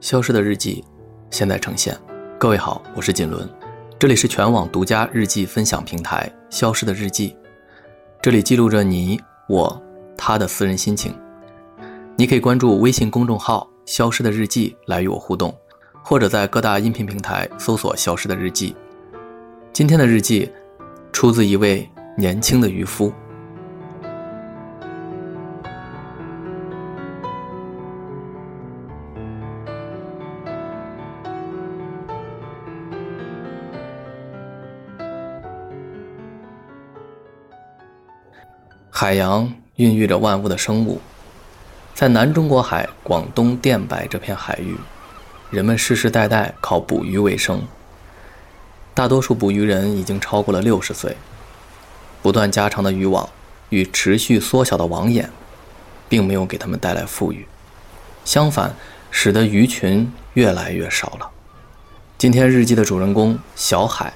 消失的日记，现在呈现。各位好，我是锦纶，这里是全网独家日记分享平台《消失的日记》，这里记录着你、我、他的私人心情。你可以关注微信公众号“消失的日记”来与我互动，或者在各大音频平台搜索“消失的日记”。今天的日记出自一位年轻的渔夫。海洋孕育着万物的生物，在南中国海广东电白这片海域，人们世世代代靠捕鱼为生。大多数捕鱼人已经超过了六十岁，不断加长的渔网与持续缩小的网眼，并没有给他们带来富裕，相反，使得鱼群越来越少了。今天日记的主人公小海，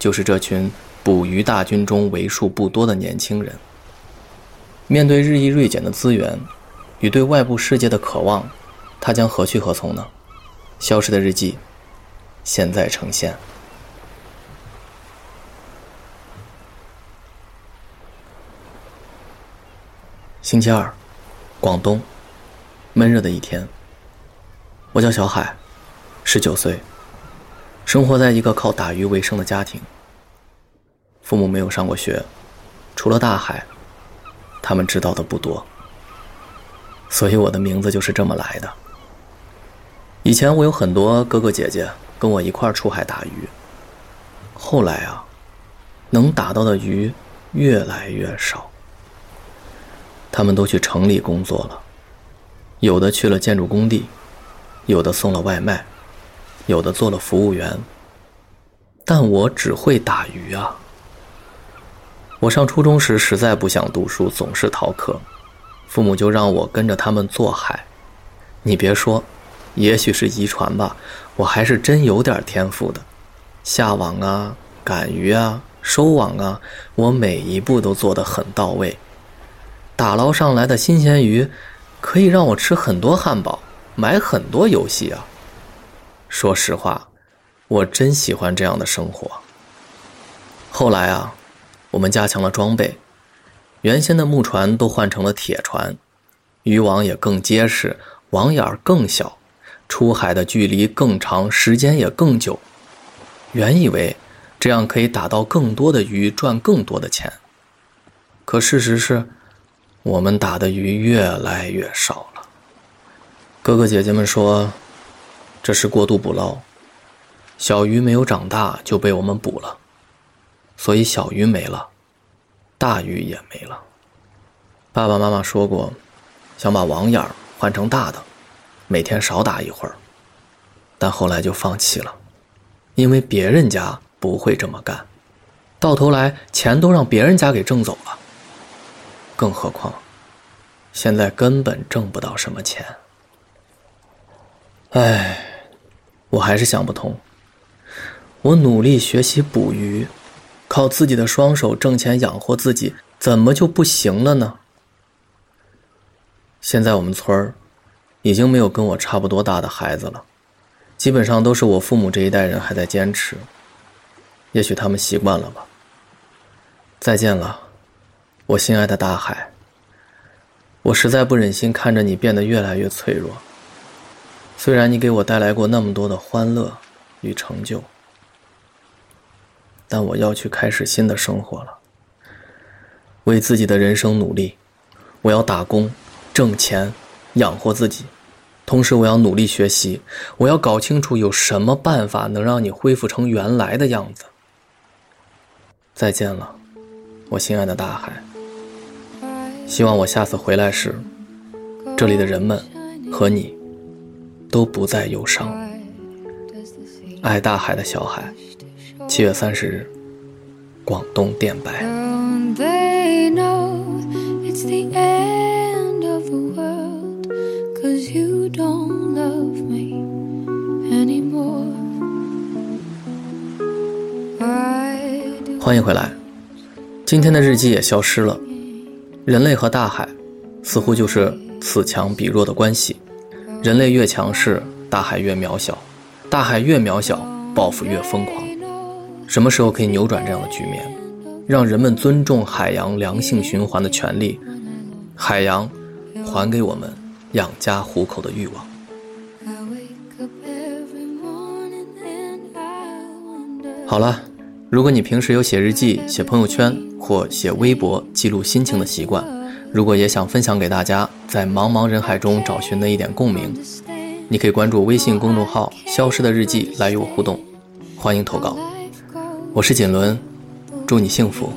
就是这群捕鱼大军中为数不多的年轻人。面对日益锐减的资源，与对外部世界的渴望，他将何去何从呢？消失的日记，现在呈现。星期二，广东，闷热的一天。我叫小海，十九岁，生活在一个靠打鱼为生的家庭。父母没有上过学，除了大海。他们知道的不多，所以我的名字就是这么来的。以前我有很多哥哥姐姐跟我一块出海打鱼，后来啊，能打到的鱼越来越少。他们都去城里工作了，有的去了建筑工地，有的送了外卖，有的做了服务员。但我只会打鱼啊。我上初中时实在不想读书，总是逃课，父母就让我跟着他们做海。你别说，也许是遗传吧，我还是真有点天赋的。下网啊，赶鱼啊，收网啊，我每一步都做得很到位。打捞上来的新鲜鱼，可以让我吃很多汉堡，买很多游戏啊。说实话，我真喜欢这样的生活。后来啊。我们加强了装备，原先的木船都换成了铁船，渔网也更结实，网眼更小，出海的距离更长，时间也更久。原以为这样可以打到更多的鱼，赚更多的钱。可事实是，我们打的鱼越来越少了。哥哥姐姐们说，这是过度捕捞，小鱼没有长大就被我们捕了。所以小鱼没了，大鱼也没了。爸爸妈妈说过，想把网眼换成大的，每天少打一会儿。但后来就放弃了，因为别人家不会这么干，到头来钱都让别人家给挣走了。更何况，现在根本挣不到什么钱。唉，我还是想不通。我努力学习捕鱼。靠自己的双手挣钱养活自己，怎么就不行了呢？现在我们村儿已经没有跟我差不多大的孩子了，基本上都是我父母这一代人还在坚持。也许他们习惯了吧。再见了，我心爱的大海。我实在不忍心看着你变得越来越脆弱。虽然你给我带来过那么多的欢乐与成就。但我要去开始新的生活了，为自己的人生努力。我要打工，挣钱，养活自己，同时我要努力学习。我要搞清楚有什么办法能让你恢复成原来的样子。再见了，我心爱的大海。希望我下次回来时，这里的人们和你都不再忧伤。爱大海的小海。七月三十日，广东电白。欢迎回来，今天的日记也消失了。人类和大海，似乎就是此强彼弱的关系。人类越强势，大海越渺小；大海越渺小，报复越疯狂。什么时候可以扭转这样的局面，让人们尊重海洋良性循环的权利？海洋，还给我们养家糊口的欲望。好了，如果你平时有写日记、写朋友圈或写微博记录心情的习惯，如果也想分享给大家，在茫茫人海中找寻那一点共鸣，你可以关注微信公众号“消失的日记”来与我互动，欢迎投稿。我是锦纶，祝你幸福，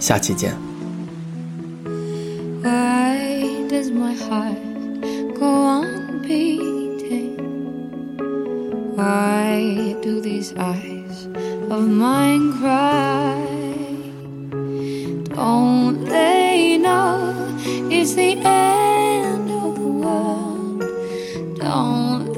下期见。Why do these eyes of mine cry. Don't they know it's the end of the world? Don't